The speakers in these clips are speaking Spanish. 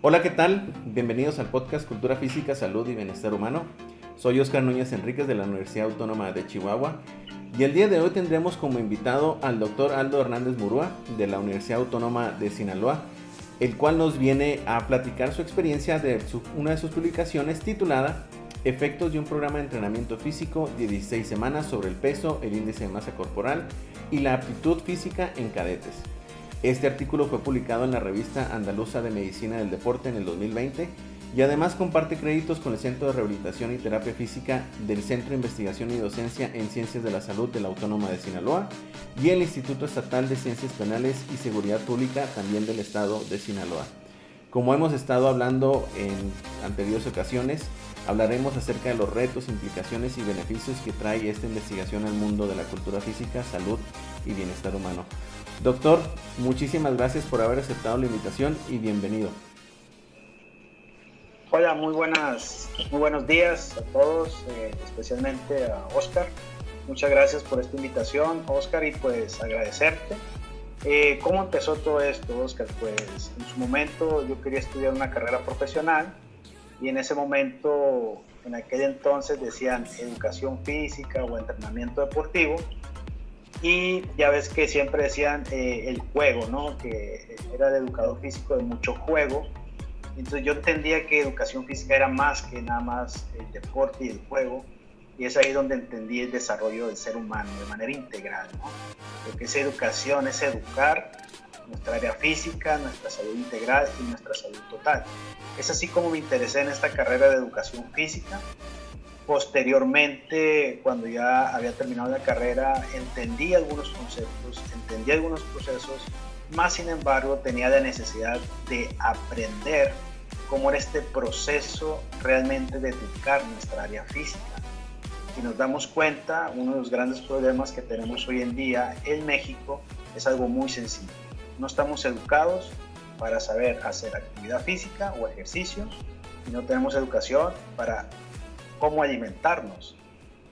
Hola, ¿qué tal? Bienvenidos al podcast Cultura Física, Salud y Bienestar Humano. Soy Oscar Núñez Enríquez de la Universidad Autónoma de Chihuahua y el día de hoy tendremos como invitado al doctor Aldo Hernández Murúa de la Universidad Autónoma de Sinaloa, el cual nos viene a platicar su experiencia de una de sus publicaciones titulada Efectos de un programa de entrenamiento físico de 16 semanas sobre el peso, el índice de masa corporal y la aptitud física en cadetes. Este artículo fue publicado en la revista Andaluza de Medicina del Deporte en el 2020 y además comparte créditos con el Centro de Rehabilitación y Terapia Física del Centro de Investigación y Docencia en Ciencias de la Salud de la Autónoma de Sinaloa y el Instituto Estatal de Ciencias Penales y Seguridad Pública también del Estado de Sinaloa. Como hemos estado hablando en anteriores ocasiones, hablaremos acerca de los retos, implicaciones y beneficios que trae esta investigación al mundo de la cultura física, salud y bienestar humano. Doctor, muchísimas gracias por haber aceptado la invitación y bienvenido. Hola, muy buenas, muy buenos días a todos, eh, especialmente a Oscar. Muchas gracias por esta invitación, Oscar, y pues agradecerte. Eh, ¿Cómo empezó todo esto, Oscar? Pues en su momento yo quería estudiar una carrera profesional y en ese momento, en aquel entonces decían educación física o entrenamiento deportivo y ya ves que siempre decían eh, el juego, ¿no? Que era de educador físico de mucho juego. Entonces yo entendía que educación física era más que nada más el deporte y el juego. Y es ahí donde entendí el desarrollo del ser humano de manera integral, ¿no? Porque esa educación es educar nuestra área física, nuestra salud integral y nuestra salud total. Es así como me interesé en esta carrera de educación física Posteriormente, cuando ya había terminado la carrera, entendí algunos conceptos, entendí algunos procesos, más sin embargo tenía la necesidad de aprender cómo era este proceso realmente de educar nuestra área física. Y nos damos cuenta, uno de los grandes problemas que tenemos hoy en día en México es algo muy sencillo. No estamos educados para saber hacer actividad física o ejercicios y no tenemos educación para cómo alimentarnos.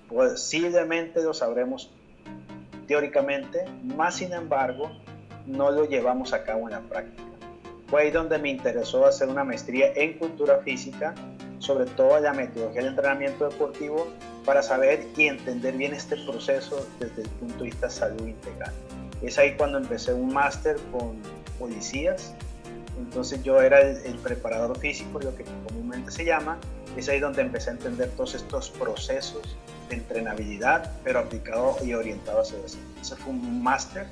Posiblemente lo sabremos teóricamente, más sin embargo, no lo llevamos a cabo en la práctica. Fue ahí donde me interesó hacer una maestría en cultura física, sobre todo la metodología del entrenamiento deportivo, para saber y entender bien este proceso desde el punto de vista salud integral. Es ahí cuando empecé un máster con policías, entonces yo era el, preparador físico, lo que comúnmente se llama, es ahí donde empecé a entender todos estos procesos de entrenabilidad, pero aplicado y orientado hacia eso. Ese fue un máster.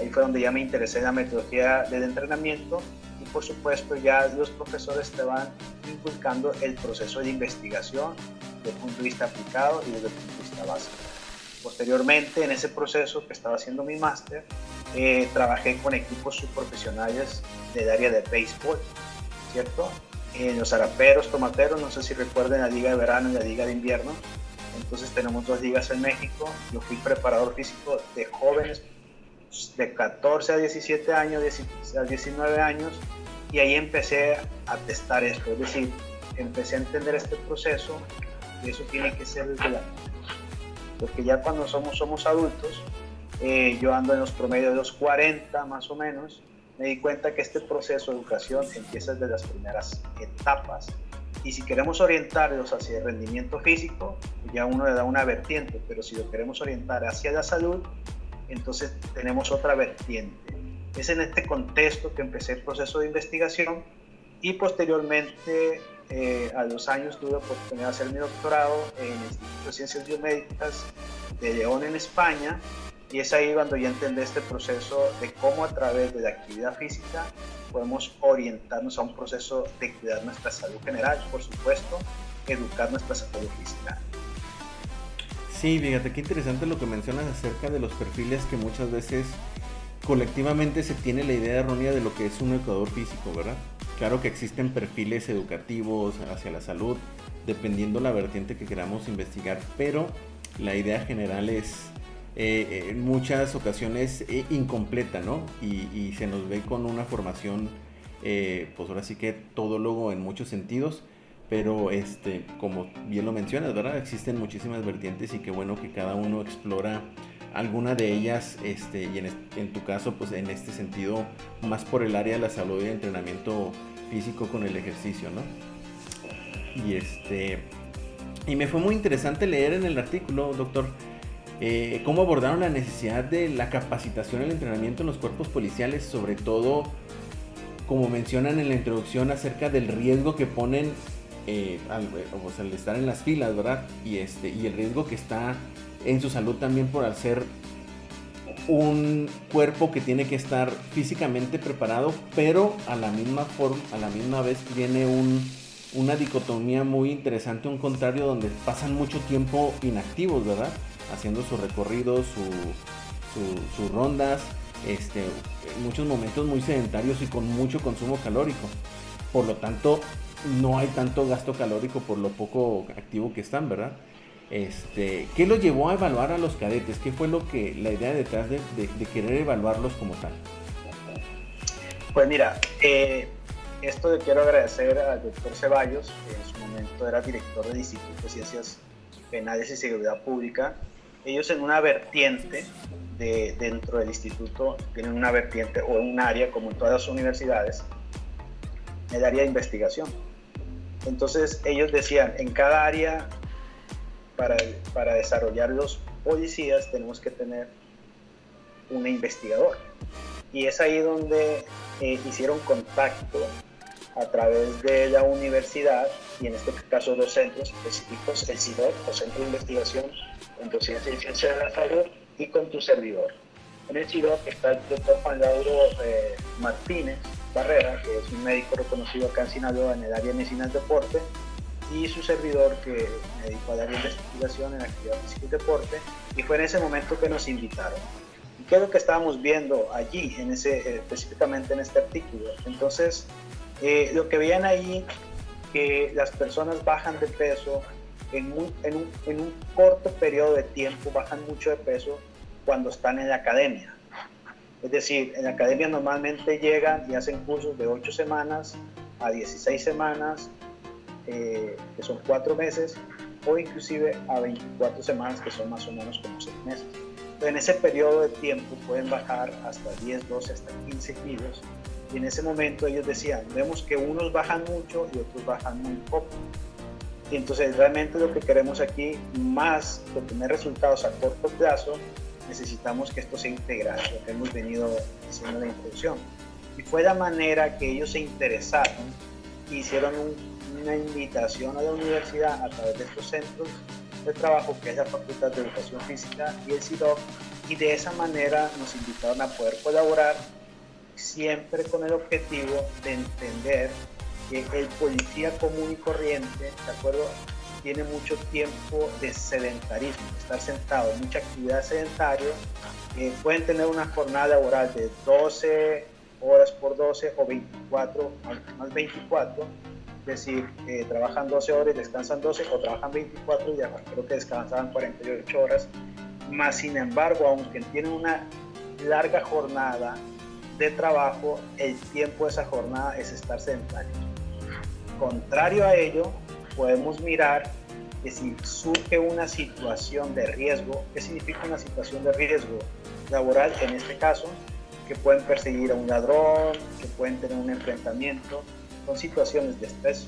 Ahí fue donde ya me interesé en la metodología del entrenamiento y por supuesto ya los profesores te van inculcando el proceso de investigación desde el punto de vista aplicado y desde el punto de vista básico. Posteriormente, en ese proceso que estaba haciendo mi máster, eh, trabajé con equipos subprofesionales del área de béisbol, ¿cierto? en los araperos, tomateros, no sé si recuerden la liga de verano y la liga de invierno. Entonces tenemos dos ligas en México. Yo fui preparador físico de jóvenes de 14 a 17 años, a 19 años, y ahí empecé a testar esto. Es decir, empecé a entender este proceso y eso tiene que ser desde la porque ya cuando somos, somos adultos, eh, yo ando en los promedios de los 40 más o menos, me di cuenta que este proceso de educación empieza desde las primeras etapas. Y si queremos orientarlos hacia el rendimiento físico, ya uno le da una vertiente, pero si lo queremos orientar hacia la salud, entonces tenemos otra vertiente. Es en este contexto que empecé el proceso de investigación y posteriormente eh, a los años tuve oportunidad de hacer mi doctorado en el Instituto de Ciencias Biomédicas de León en España y es ahí cuando ya entendí este proceso de cómo a través de la actividad física podemos orientarnos a un proceso de cuidar nuestra salud general, por supuesto, educar nuestra salud física. Sí, fíjate qué interesante lo que mencionas acerca de los perfiles que muchas veces colectivamente se tiene la idea errónea de lo que es un educador físico, ¿verdad? Claro que existen perfiles educativos hacia la salud, dependiendo la vertiente que queramos investigar, pero la idea general es eh, en muchas ocasiones eh, incompleta, ¿no? Y, se nos ve con una formación, eh, pues ahora sí que todólogo en muchos sentidos, pero este, como bien lo mencionas, ¿verdad? Existen muchísimas vertientes y qué bueno que cada uno explora alguna de ellas, este, y en, en, tu caso, pues en este sentido, más por el área de la salud y entrenamiento físico con el ejercicio, ¿no? Y este, y me fue muy interesante leer en el artículo, doctor, eh, cómo abordaron la necesidad de la capacitación y el entrenamiento en los cuerpos policiales, sobre todo, como mencionan en la introducción, acerca del riesgo que ponen eh, al, al, estar en las filas, ¿verdad? Y, este, y el riesgo que está en su salud también por hacer un cuerpo que tiene que estar físicamente preparado, pero a la misma forma, a la misma vez tiene un, una dicotomía muy interesante, un contrario donde pasan mucho tiempo inactivos, ¿verdad? Haciendo sus recorridos, sus rondas, este, muchos momentos muy sedentarios y con mucho consumo calórico. Por lo tanto, no hay tanto gasto calórico por lo poco activo que están, ¿verdad? Este, ¿Qué los llevó a evaluar a los cadetes? ¿Qué fue lo que la idea detrás de, querer evaluarlos como tal? Pues mira, eh, esto de quiero agradecer al doctor Ceballos, que en su momento era director del Instituto de Ciencias Penales y Seguridad Pública. Ellos en una vertiente de, dentro del instituto tienen una vertiente o un área, como en todas las universidades, el área de investigación. Entonces ellos decían, en cada área para, para desarrollar los policías tenemos que tener un investigador. Y es ahí donde eh, hicieron contacto a través de la universidad y en este caso dos centros específicos, el CIDOC o Centro de Investigación en Docencia y Ciencia de la Salud y con tu servidor. En el CIDOC está el doctor Juan Lauro eh, Martínez Barrera, que es un médico reconocido acá en Sinaloa en el área de medicina del deporte, y su servidor que me dedicó a dar investigación en actividad física y deporte y fue en ese momento que nos invitaron. ¿Y qué es lo que estábamos viendo allí, en ese, eh, específicamente en este artículo? Entonces, eh, lo que veían ahí, que las personas bajan de peso en un, en, un, en un corto periodo de tiempo, bajan mucho de peso cuando están en la academia. Es decir, en la academia normalmente llegan y hacen cursos de 8 semanas a 16 semanas eh, que son cuatro meses, o inclusive a 24 semanas, que son más o menos como seis meses. Entonces, en ese periodo de tiempo pueden bajar hasta 10, 12, hasta 15 kilos. Y en ese momento ellos decían, vemos que unos bajan mucho y otros bajan muy poco. Y entonces realmente lo que queremos aquí, más que tener resultados a corto plazo, necesitamos que esto sea integral, lo que hemos venido diciendo en la introducción. Y fue la manera que ellos se interesaron hicieron un una invitación a la universidad a través de estos centros de trabajo que es la Facultad de Educación Física y el CIDOC y de esa manera nos invitaron a poder colaborar siempre con el objetivo de entender que el policía común y corriente, ¿de acuerdo? Tiene mucho tiempo de sedentarismo, estar sentado, mucha actividad sedentaria. Eh, pueden tener una jornada laboral de 12 horas por 12 o 24 más 24 es decir, eh, trabajan 12 horas y descansan 12 o trabajan 24 y ya creo que descansaban 48 horas. Más sin embargo, aunque tienen una larga jornada de trabajo, el tiempo de esa jornada es estar sentados. Contrario a ello, podemos mirar que si surge una situación de riesgo, ¿qué significa una situación de riesgo laboral en este caso? Que pueden perseguir a un ladrón, que pueden tener un enfrentamiento, son situaciones de estrés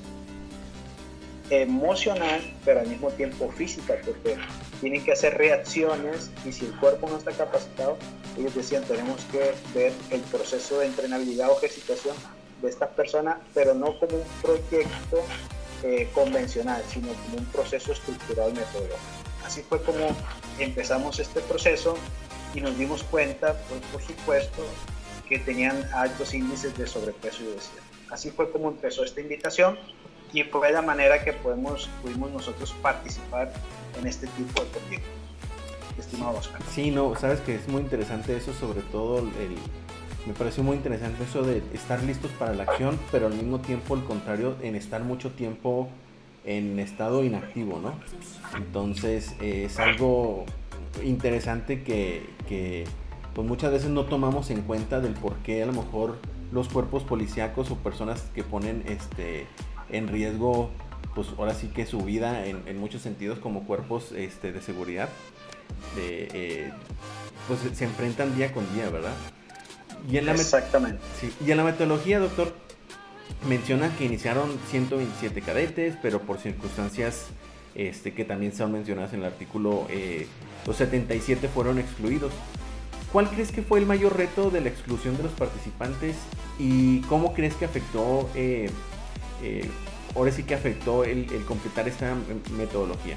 emocional, pero al mismo tiempo física, porque tienen que hacer reacciones y si el cuerpo no está capacitado, ellos decían, tenemos que ver el proceso de entrenabilidad o ejercitación de estas personas, pero no como un proyecto eh, convencional, sino como un proceso estructural metodológico. Así fue como empezamos este proceso y nos dimos cuenta, pues, por supuesto, que tenían altos índices de sobrepeso y obesidad. Así fue como empezó esta invitación y fue la manera que podemos, pudimos nosotros participar en este tipo de proyectos. Estimado Oscar. Sí, no, sabes que es muy interesante eso, sobre todo el, me pareció muy interesante eso de estar listos para la acción, pero al mismo tiempo el contrario, en estar mucho tiempo en estado inactivo, ¿no? Entonces es algo interesante que, que pues muchas veces no tomamos en cuenta del por qué a lo mejor los cuerpos policíacos o personas que ponen este, en riesgo pues ahora sí que su vida en, muchos sentidos como cuerpos este, de seguridad, eh, pues se enfrentan día con día, ¿verdad? Y en la Exactamente. y en la metodología, doctor, menciona que iniciaron 127 cadetes, pero por circunstancias este, que también son mencionadas en el artículo, eh, los 77 fueron excluidos. ¿Cuál crees que fue el mayor reto de la exclusión de los participantes y cómo crees que afectó, eh, eh, ahora sí que afectó el, completar esta metodología?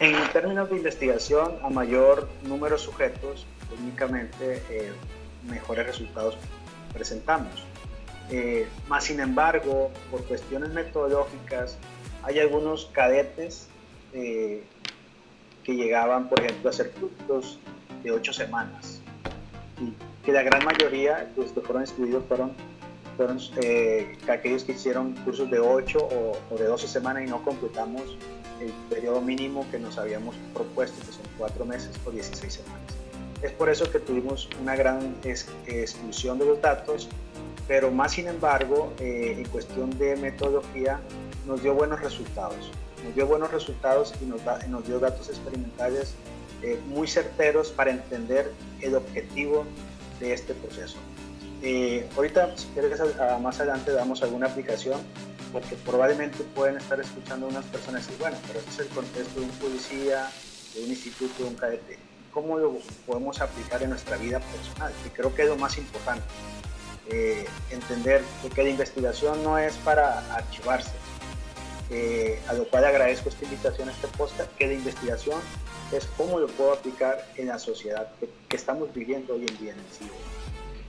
En términos de investigación, a mayor número de sujetos, únicamente mejores resultados presentamos. más sin embargo, por cuestiones metodológicas, hay algunos cadetes eh, que llegaban, por ejemplo, a hacer cursos de ocho semanas y que la gran mayoría de los que fueron excluidos fueron, fueron eh, aquellos que hicieron cursos de ocho o, de 12 semanas y no completamos el periodo mínimo que nos habíamos propuesto, que son cuatro meses o 16 semanas. Es por eso que tuvimos una gran exclusión de los datos, pero más sin embargo, eh, en cuestión de metodología, nos dio buenos resultados. Nos dio buenos resultados y nos, dio datos experimentales eh, muy certeros para entender el objetivo de este proceso. Eh, ahorita, si quieres, más adelante damos alguna aplicación, porque probablemente pueden estar escuchando unas personas y bueno, pero este es el contexto de un policía, de un instituto, de un cadete. ¿Cómo lo podemos aplicar en nuestra vida personal? Y creo que es lo más importante. Eh, entender que la investigación no es para archivarse, a lo cual agradezco esta invitación a este podcast, que de investigación es cómo lo puedo aplicar en la sociedad que, estamos viviendo hoy en día en el siglo.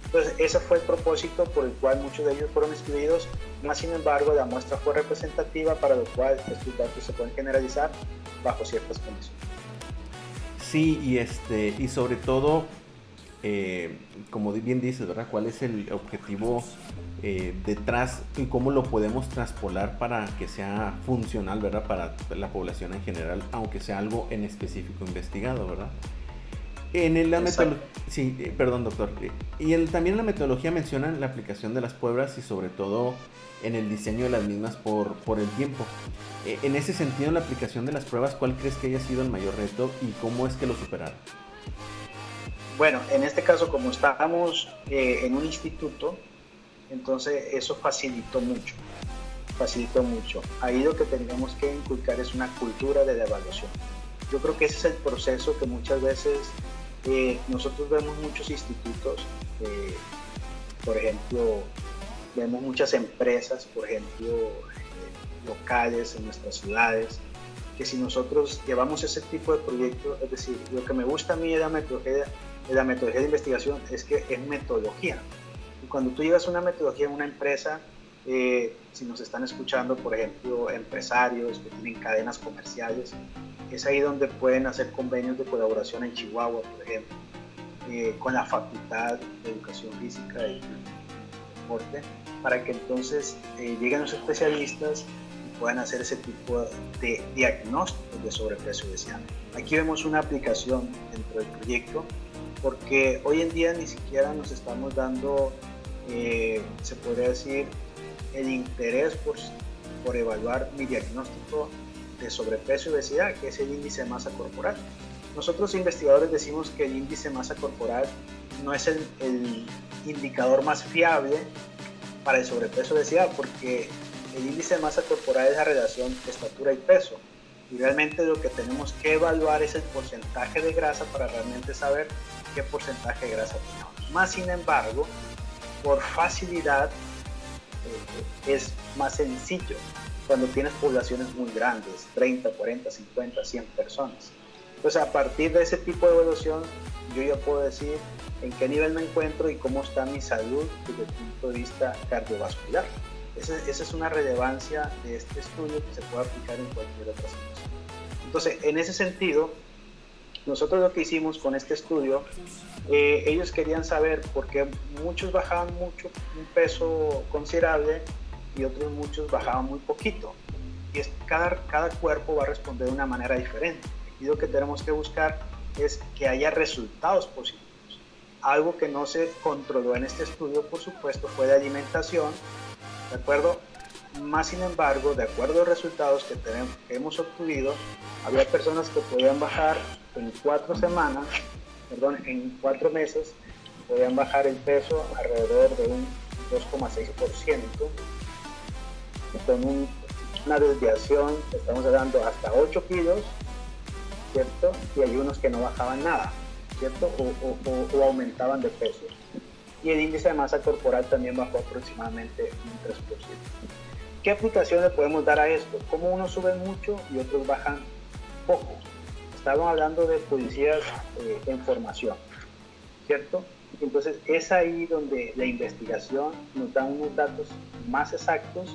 Entonces, ese fue el propósito por el cual muchos de ellos fueron excluidos, más sin embargo, la muestra fue representativa para lo cual estos datos se pueden generalizar bajo ciertas condiciones. Sí, y, este, y sobre todo, eh, como bien dices, ¿verdad? ¿Cuál es el objetivo eh, detrás y cómo lo podemos traspolar para que sea funcional, ¿verdad? Para la población en general, aunque sea algo en específico investigado, ¿verdad? En la metodología, sí, eh, perdón doctor, y también en la metodología mencionan la aplicación de las pruebas y sobre todo en el diseño de las mismas por, por el tiempo. Eh, en ese sentido, en la aplicación de las pruebas, ¿cuál crees que haya sido el mayor reto y cómo es que lo superaron? Bueno, en este caso, como estábamos en un instituto, entonces eso facilitó mucho, facilitó mucho. Ahí lo que tenemos que inculcar es una cultura de la evaluación. Yo creo que ese es el proceso que muchas veces eh, nosotros vemos muchos institutos, eh, por ejemplo, vemos muchas empresas, por ejemplo, eh, locales en nuestras ciudades, que si nosotros llevamos ese tipo de proyectos, es decir, lo que me gusta a mí de la metodología, de la metodología de investigación es que es metodología, cuando tú llevas una metodología en una empresa, eh, si nos están escuchando, por ejemplo, empresarios que tienen cadenas comerciales, es ahí donde pueden hacer convenios de colaboración en Chihuahua, por ejemplo, eh, con la Facultad de Educación Física y Deporte, para que entonces eh, lleguen los especialistas y puedan hacer ese tipo de diagnósticos de sobrepeso obesidad. Aquí vemos una aplicación dentro del proyecto, porque hoy en día ni siquiera nos estamos dando eh, se podría decir, el interés por, por evaluar mi diagnóstico de sobrepeso y obesidad, que es el índice de masa corporal. Nosotros investigadores decimos que el índice de masa corporal no es el, el indicador más fiable para el sobrepeso y obesidad, porque el índice de masa corporal es la relación de estatura y peso. Y realmente lo que tenemos que evaluar es el porcentaje de grasa para realmente saber qué porcentaje de grasa tenemos. Más sin embargo, por facilidad eh, es más sencillo cuando tienes poblaciones muy grandes, 30, 40, 50, 100 personas. Entonces a partir de ese tipo de evaluación yo ya puedo decir en qué nivel me encuentro y cómo está mi salud desde el punto de vista cardiovascular. Esa, esa es una relevancia de este estudio que se puede aplicar en cualquier otra situación. Entonces, en ese sentido, nosotros lo que hicimos con este estudio, eh, ellos querían saber por qué muchos bajaban mucho, un peso considerable y otros muchos bajaban muy poquito. Y es, cada, cada cuerpo va a responder de una manera diferente. Y lo que tenemos que buscar es que haya resultados positivos. Algo que no se controló en este estudio, por supuesto, fue la alimentación, ¿de acuerdo? Más sin embargo, de acuerdo a los resultados que, tenemos, que hemos obtenido, había personas que podían bajar en cuatro semanas, perdón, en cuatro meses, podían bajar el peso alrededor de un 2,6%, con una desviación, estamos hablando hasta 8 kilos, ¿cierto? Y hay unos que no bajaban nada, ¿cierto? O, aumentaban de peso. Y el índice de masa corporal también bajó aproximadamente un 3%. ¿Qué aplicaciones podemos dar a esto? ¿Cómo unos suben mucho y otros bajan poco? Estamos hablando de policías eh, en formación, ¿cierto? Entonces es ahí donde la investigación nos da unos datos más exactos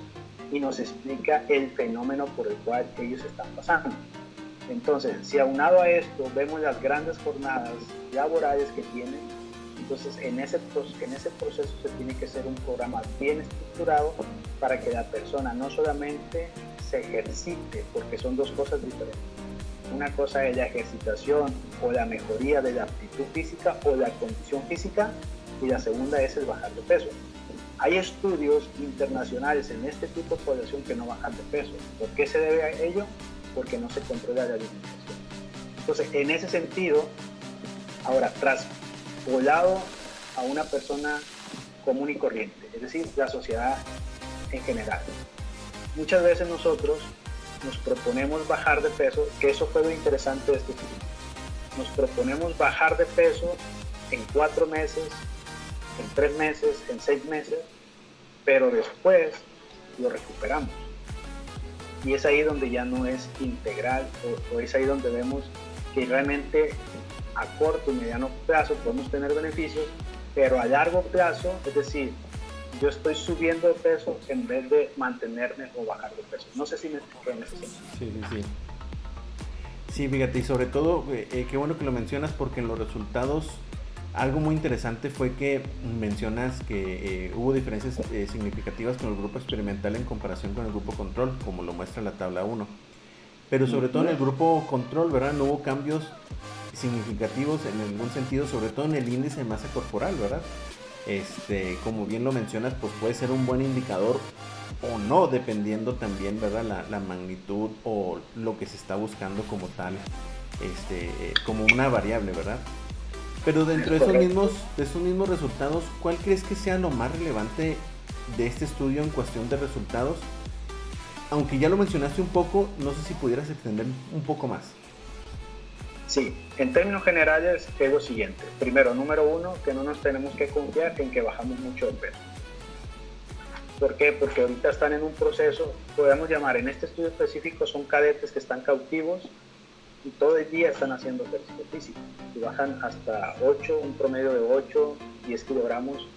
y nos explica el fenómeno por el cual ellos están pasando. Entonces, si aunado a esto vemos las grandes jornadas laborales que tienen, entonces en ese, en ese proceso se tiene que hacer un programa bien estructurado para que la persona no solamente se ejercite, porque son dos cosas diferentes. Una cosa es la ejercitación o la mejoría de la aptitud física o la condición física y la segunda es el bajar de peso. Hay estudios internacionales en este tipo de población que no bajan de peso. ¿Por qué se debe a ello? Porque no se controla la alimentación. Entonces, en ese sentido, ahora, tras volado a una persona común y corriente, es decir, la sociedad en general. Muchas veces nosotros nos proponemos bajar de peso, que eso fue lo interesante de este estudio. Nos proponemos bajar de peso en cuatro meses, en tres meses, en seis meses, pero después lo recuperamos. Y es ahí donde ya no es integral o, es ahí donde vemos que realmente a corto y mediano plazo podemos tener beneficios, pero a largo plazo, es decir, yo estoy subiendo de peso en vez de mantenerme o bajar de peso. No sé si me explico en. Sí, sí, sí. Sí, fíjate, y sobre todo, eh, eh, qué bueno que lo mencionas porque en los resultados algo muy interesante fue que mencionas que eh, hubo diferencias significativas con el grupo experimental en comparación con el grupo control, como lo muestra la tabla 1. Pero sobre todo en el grupo control, ¿verdad? No hubo cambios significativos en ningún sentido, sobre todo en el índice de masa corporal, ¿verdad? Este, como bien lo mencionas, pues puede ser un buen indicador o no, dependiendo también, ¿verdad? La, magnitud o lo que se está buscando como tal, este, como una variable, ¿verdad? Pero dentro de esos, mismos, de esos mismos resultados, ¿cuál crees que sea lo más relevante de este estudio en cuestión de resultados? Aunque ya lo mencionaste un poco, no sé si pudieras extender un poco más. Sí, en términos generales es lo siguiente. Primero, número uno, que no nos tenemos que confiar en que bajamos mucho de peso. ¿Por qué? Porque ahorita están en un proceso, podemos llamar, en este estudio específico son cadetes que están cautivos y todo el día están haciendo ejercicio físico. Y bajan hasta 8, un promedio de 8, 10 kilogramos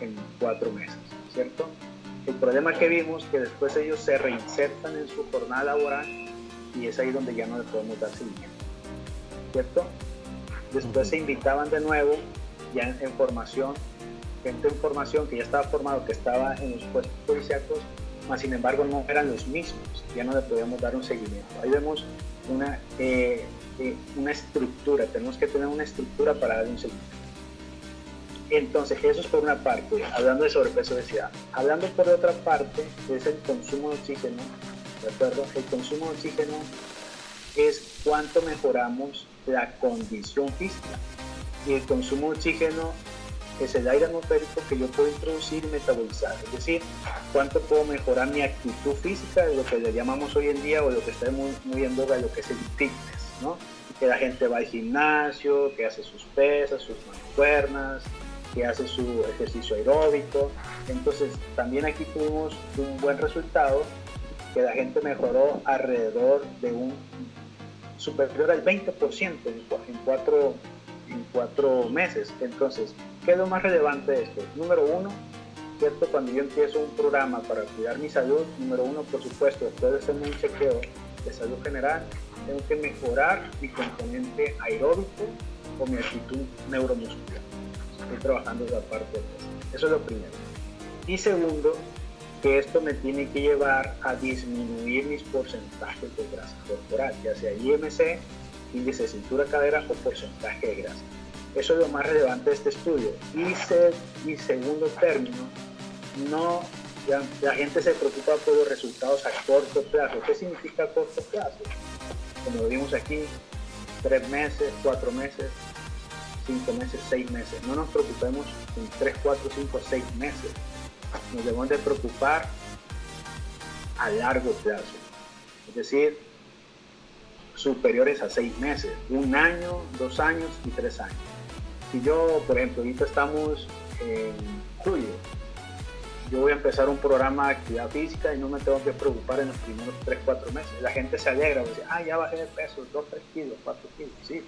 en 4 meses, ¿cierto? El problema que vimos que después ellos se reinsertan en su jornada laboral y es ahí donde ya no le podemos dar seguimiento. ¿Cierto? Después se invitaban de nuevo, ya en, formación, gente en formación que ya estaba formado, que estaba en los puestos policíacos, más sin embargo no eran los mismos, ya no le podíamos dar un seguimiento. Ahí vemos una, eh, eh, una estructura, tenemos que tener una estructura para dar un seguimiento. Entonces, eso es por una parte, hablando de sobrepeso obesidad. Hablando por otra parte, es el consumo de oxígeno, ¿de acuerdo? El consumo de oxígeno es cuánto mejoramos la condición física. Y el consumo de oxígeno es el aire atmosférico que yo puedo introducir y metabolizar. Es decir, cuánto puedo mejorar mi actitud física, lo que le llamamos hoy en día o lo que está muy, muy en boga, lo que es el fitness, ¿no? Que la gente va al gimnasio, que hace sus pesas, sus mancuernas, que hace su ejercicio aeróbico. Entonces, también aquí tuvimos un buen resultado, que la gente mejoró alrededor de un superior al 20% en, cuatro, en cuatro meses. Entonces, ¿qué es lo más relevante de esto? Número uno, ¿cierto? Cuando yo empiezo un programa para cuidar mi salud, número uno, por supuesto, después de hacer un chequeo de salud general, tengo que mejorar mi componente aeróbico o mi actitud neuromuscular. Estoy trabajando esa parte. Eso es lo primero. Y segundo, que esto me tiene que llevar a disminuir mis porcentajes de grasa corporal, ya sea IMC, índice de cintura cadera o porcentaje de grasa. Eso es lo más relevante de este estudio. Y, y segundo término, no la gente se preocupa por los resultados a corto plazo. ¿Qué significa corto plazo? Como vimos aquí, tres meses, cuatro meses, cinco meses, seis meses. No nos preocupemos en tres, cuatro, cinco, seis meses. Nos debemos de preocupar a largo plazo. Es decir, superiores a seis meses, un año, dos años y tres años. Si yo, por ejemplo, ahorita estamos en julio, yo voy a empezar un programa de actividad física y no me tengo que preocupar en los primeros 3, 4 meses. La gente se alegra, dice, ah, ya bajé de peso, 2, 3 kilos, 4 kilos, sí.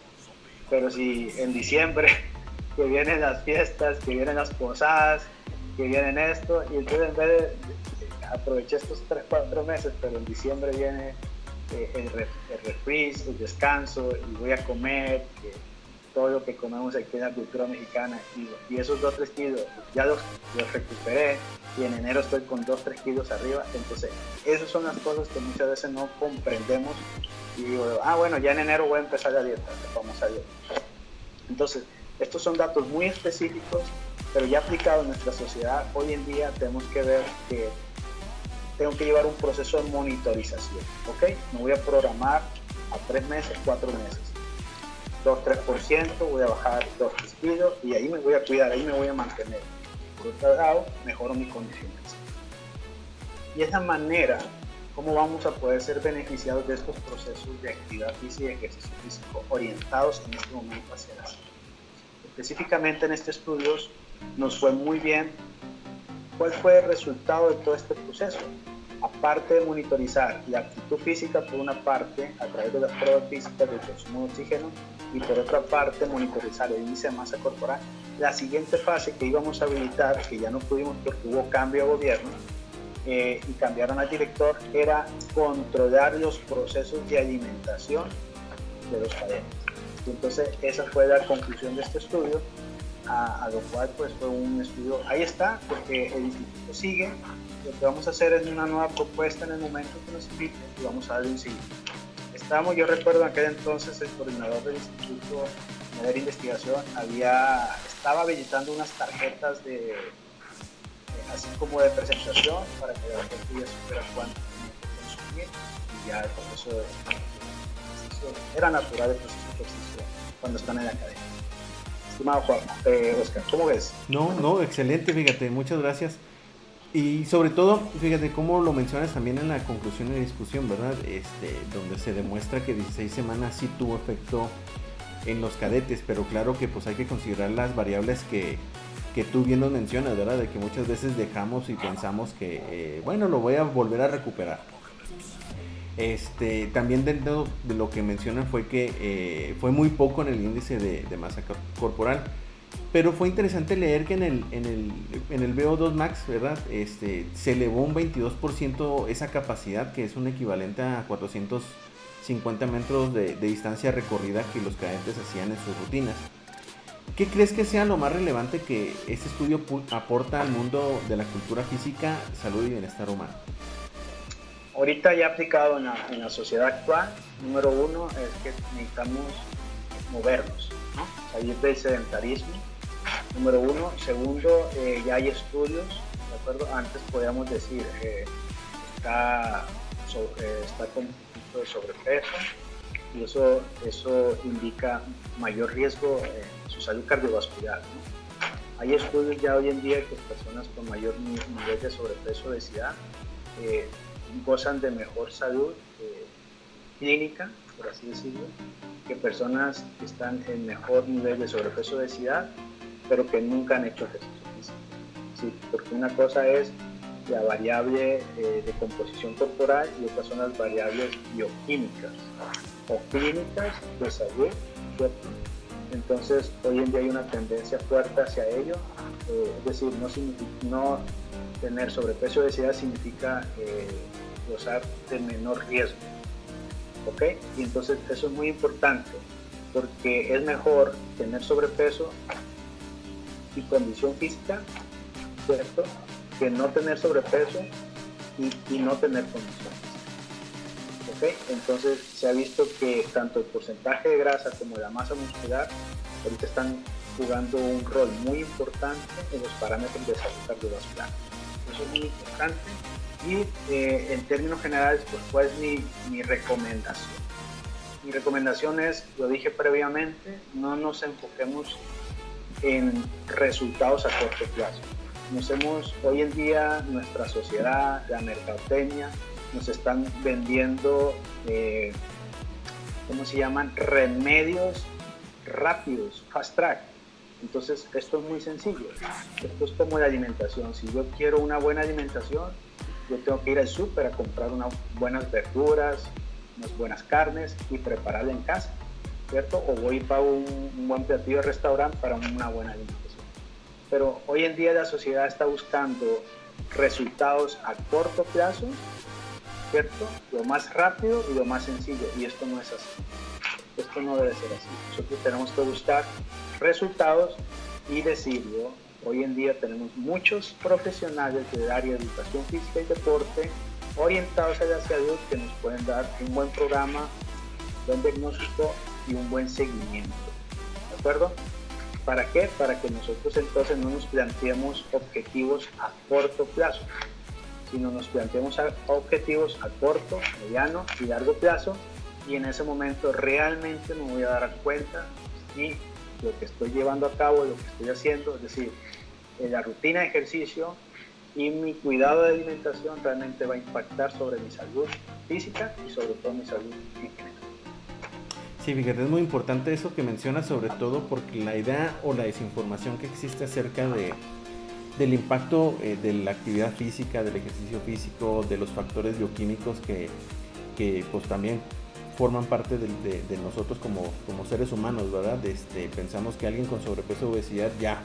Pero si en diciembre, que vienen las fiestas, que vienen las posadas, que vienen esto, y entonces en vez de, aproveché estos 3, 4 meses, pero en diciembre viene eh, el, el el descanso, y voy a comer, todo lo que comemos aquí en la cultura mexicana y, esos 2, 3 kilos ya los, los, recuperé y en enero estoy con 2, 3 kilos arriba. Entonces, esas son las cosas que muchas veces no comprendemos y digo, ah, bueno, ya en enero voy a empezar la dieta, vamos a dieta. Entonces, estos son datos muy específicos, pero ya aplicados en nuestra sociedad, hoy en día tenemos que ver que tengo que llevar un proceso de monitorización, ¿ok? Me voy a programar a 3 meses, 4 meses 2-3%, voy a bajar 2 kilos y ahí me voy a cuidar, ahí me voy a mantener. Por otro lado, mejoro mis condiciones. Y esa manera, ¿cómo vamos a poder ser beneficiados de estos procesos de actividad física y ejercicio físico orientados en este momento hacia la salud? Específicamente en este estudio nos fue muy bien. Cuál fue el resultado de todo este proceso aparte de monitorizar la actitud física por una parte a través de las pruebas físicas del consumo de oxígeno y por otra parte monitorizar el índice de masa corporal, la siguiente fase que íbamos a habilitar, que ya no pudimos porque hubo cambio de gobierno eh, y cambiaron al director, era controlar los procesos de alimentación de los cadenas. Entonces esa fue la conclusión de este estudio, a, lo cual pues fue un estudio, ahí está, porque el instituto sigue, lo que vamos a hacer es una nueva propuesta en el momento que nos inviten y vamos a darle un seguimiento. Estamos, yo recuerdo en aquel entonces el coordinador del Instituto de Investigación había, estaba habilitando unas tarjetas de, así como de presentación para que la gente ya supiera cuánto consumir y ya el proceso era natural el proceso de ejercicio cuando están en la academia. Juan, eh, ¿cómo ves? No, no, excelente, fíjate, muchas gracias. Y sobre todo, fíjate cómo lo mencionas también en la conclusión de la discusión, ¿verdad? Este, donde se demuestra que 16 semanas sí tuvo efecto en los cadetes, pero claro que pues hay que considerar las variables que, que tú bien nos mencionas, ¿verdad? De que muchas veces dejamos y pensamos que, eh, bueno, lo voy a volver a recuperar. Este, también dentro de lo que mencionan fue que eh, fue muy poco en el índice de, masa corporal pero fue interesante leer que en el, en el, en el VO2 Max, ¿verdad? Este, se elevó un 22% esa capacidad, que es un equivalente a 450 metros de, distancia recorrida que los cadentes hacían en sus rutinas. ¿Qué crees que sea lo más relevante que este estudio aporta al mundo de la cultura física, salud y bienestar humano? Ahorita ya aplicado en la, sociedad actual, número uno es que necesitamos movernos, ¿no? salir del sedentarismo número uno. Segundo, eh, ya hay estudios, ¿de acuerdo? Antes podíamos decir, eh, está, eh, está con un poquito de sobrepeso y eso, eso indica mayor riesgo en su salud cardiovascular. Hay estudios ya hoy en día que personas con mayor nivel de sobrepeso, obesidad, gozan de mejor salud clínica, por así decirlo, que personas que están en mejor nivel de sobrepeso, obesidad pero que nunca han hecho ejercicio físico. ¿sí? Porque una cosa es la variable eh, de composición corporal y otras son las variables bioquímicas o clínicas de salud. Entonces, hoy en día hay una tendencia fuerte hacia ello, eh, es decir, no, tener sobrepeso o obesidad significa eh, gozar de menor riesgo, ¿ok? Y entonces eso es muy importante, porque es mejor tener sobrepeso y condición física, ¿cierto? Que no tener sobrepeso y, no tener condición ¿Ok? Entonces se ha visto que tanto el porcentaje de grasa como la masa muscular ahorita están jugando un rol muy importante en los parámetros de salud cardiovascular. eso es muy importante. Y eh, en términos generales, pues, ¿cuál es mi, recomendación? Mi recomendación es, lo dije previamente, no nos enfoquemos en resultados a corto plazo. Nos hemos, hoy en día, nuestra sociedad, la mercadotecnia, nos están vendiendo, eh, ¿cómo se llaman? Remedios rápidos, fast track. Entonces, esto es muy sencillo. Esto es como la alimentación. Si yo quiero una buena alimentación, yo tengo que ir al súper a comprar unas buenas verduras, unas buenas carnes y prepararla en casa, ¿cierto? O voy para un, un buen platillo de restaurante para una buena alimentación. Pero hoy en día la sociedad está buscando resultados a corto plazo, ¿cierto? Lo más rápido y lo más sencillo. Y esto no es así. Esto no debe ser así. Nosotros tenemos que buscar resultados y decirlo. Hoy en día tenemos muchos profesionales del área de educación física y deporte orientados a la salud que nos pueden dar un buen programa, un buen diagnóstico y un buen seguimiento. ¿De acuerdo? ¿Para qué? Para que nosotros entonces no nos planteemos objetivos a corto plazo, sino nos planteemos objetivos a corto, mediano y largo plazo y en ese momento realmente me voy a dar cuenta si lo que estoy llevando a cabo, lo que estoy haciendo, es decir, la rutina de ejercicio y mi cuidado de alimentación realmente va a impactar sobre mi salud física y sobre todo mi salud en general. Sí, fíjate, es muy importante eso que mencionas, sobre todo porque la idea o la desinformación que existe acerca de, del impacto eh, de la actividad física, del ejercicio físico, de los factores bioquímicos que, que pues también forman parte de, nosotros como, como, seres humanos, ¿verdad? Este, pensamos que alguien con sobrepeso o obesidad ya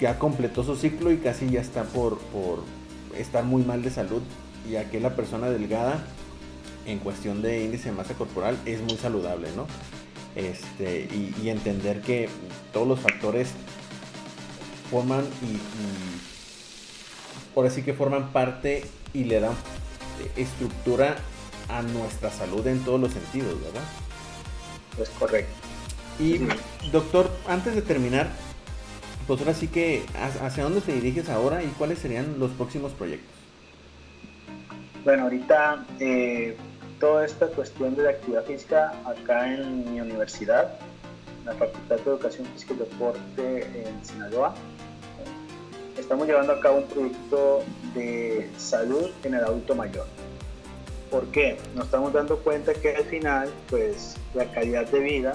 ya completó su ciclo y casi ya está por, por estar muy mal de salud, ya que la persona delgada en cuestión de índice de masa corporal es muy saludable, ¿no? Este, y, entender que todos los factores forman y, y, por así que forman parte y le dan estructura a nuestra salud en todos los sentidos, ¿verdad? Es correcto. Y doctor, antes de terminar, pues ahora sí que, ¿hacia dónde te diriges ahora y cuáles serían los próximos proyectos? Bueno, ahorita eh, toda esta cuestión de la actividad física acá en mi universidad, la Facultad de Educación Física y Deporte en Sinaloa, estamos llevando a cabo un proyecto de salud en el adulto mayor. ¿Por qué? Nos estamos dando cuenta que al final, pues la calidad de vida,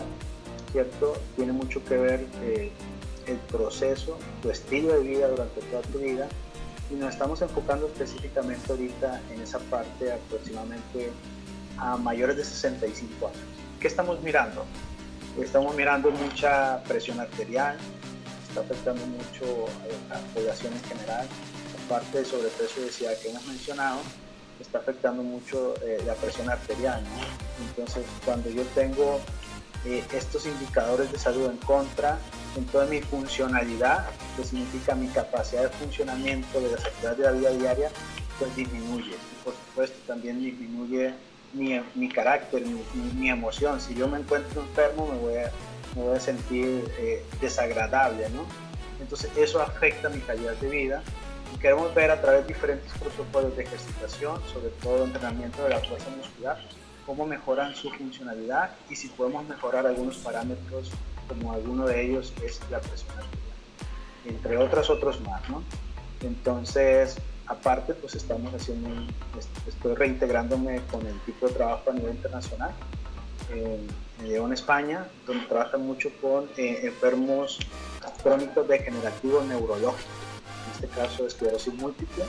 ¿cierto? Tiene mucho que ver eh, el proceso, tu estilo de vida durante toda tu vida y nos estamos enfocando específicamente ahorita en esa parte aproximadamente a mayores de 65 años. ¿Qué estamos mirando? Estamos mirando mucha presión arterial, está afectando mucho a la población en general, aparte del sobrepeso y obesidad que hemos mencionado, está afectando mucho eh, la presión arterial. Entonces, cuando yo tengo eh, estos indicadores de salud en contra, en toda mi funcionalidad, que significa mi capacidad de funcionamiento de las actividades de la vida diaria, pues disminuye. Por supuesto también disminuye mi, mi carácter, mi, mi, emoción. Si yo me encuentro enfermo, me voy a, me voy a sentir eh, desagradable, ¿no? Entonces eso afecta mi calidad de vida y queremos ver a través de diferentes protocolos de ejercitación, sobre todo entrenamiento de la fuerza muscular, cómo mejoran su funcionalidad y si podemos mejorar algunos parámetros como alguno de ellos es la presión arterial, entre otros otros más, ¿no? Entonces, aparte, pues estamos haciendo, estoy reintegrándome con el tipo de trabajo a nivel internacional. en León, España, donde trabaja mucho con eh, enfermos crónicos degenerativos neurológicos, en este caso esclerosis múltiple.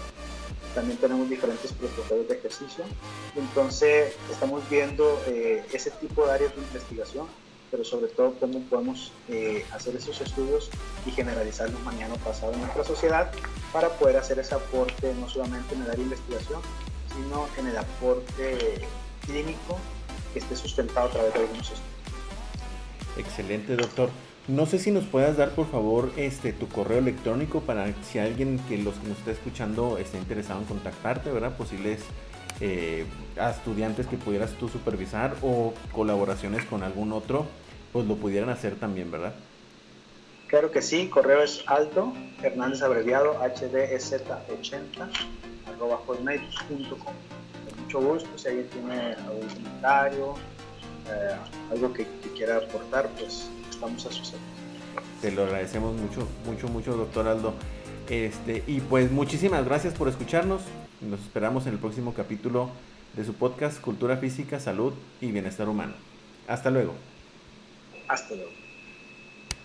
También tenemos diferentes protocolos de ejercicio. Entonces, estamos viendo eh, ese tipo de áreas de investigación pero sobre todo cómo podemos eh, hacer esos estudios y generalizarlos mañana o pasado en nuestra sociedad para poder hacer ese aporte no solamente en el investigación, sino en el aporte clínico que esté sustentado a través de algunos estudios. Excelente, doctor. No sé si nos puedas dar, por favor, este tu correo electrónico para si alguien que los que nos está escuchando está interesado en contactarte, ¿verdad? Posibles eh, estudiantes que pudieras tú supervisar o colaboraciones con algún otro pues lo pudieran hacer también, ¿verdad? Claro que sí, correo es alto, Hernández abreviado, hdz80, arroba hotmail.com. Con mucho gusto, si alguien tiene algún comentario, eh, algo que, quiera aportar, pues estamos a su servicio. Te lo agradecemos mucho, mucho, mucho, doctor Aldo. Este, y pues muchísimas gracias por escucharnos. Nos esperamos en el próximo capítulo de su podcast Cultura Física, Salud y Bienestar Humano. Hasta luego. Hasta luego.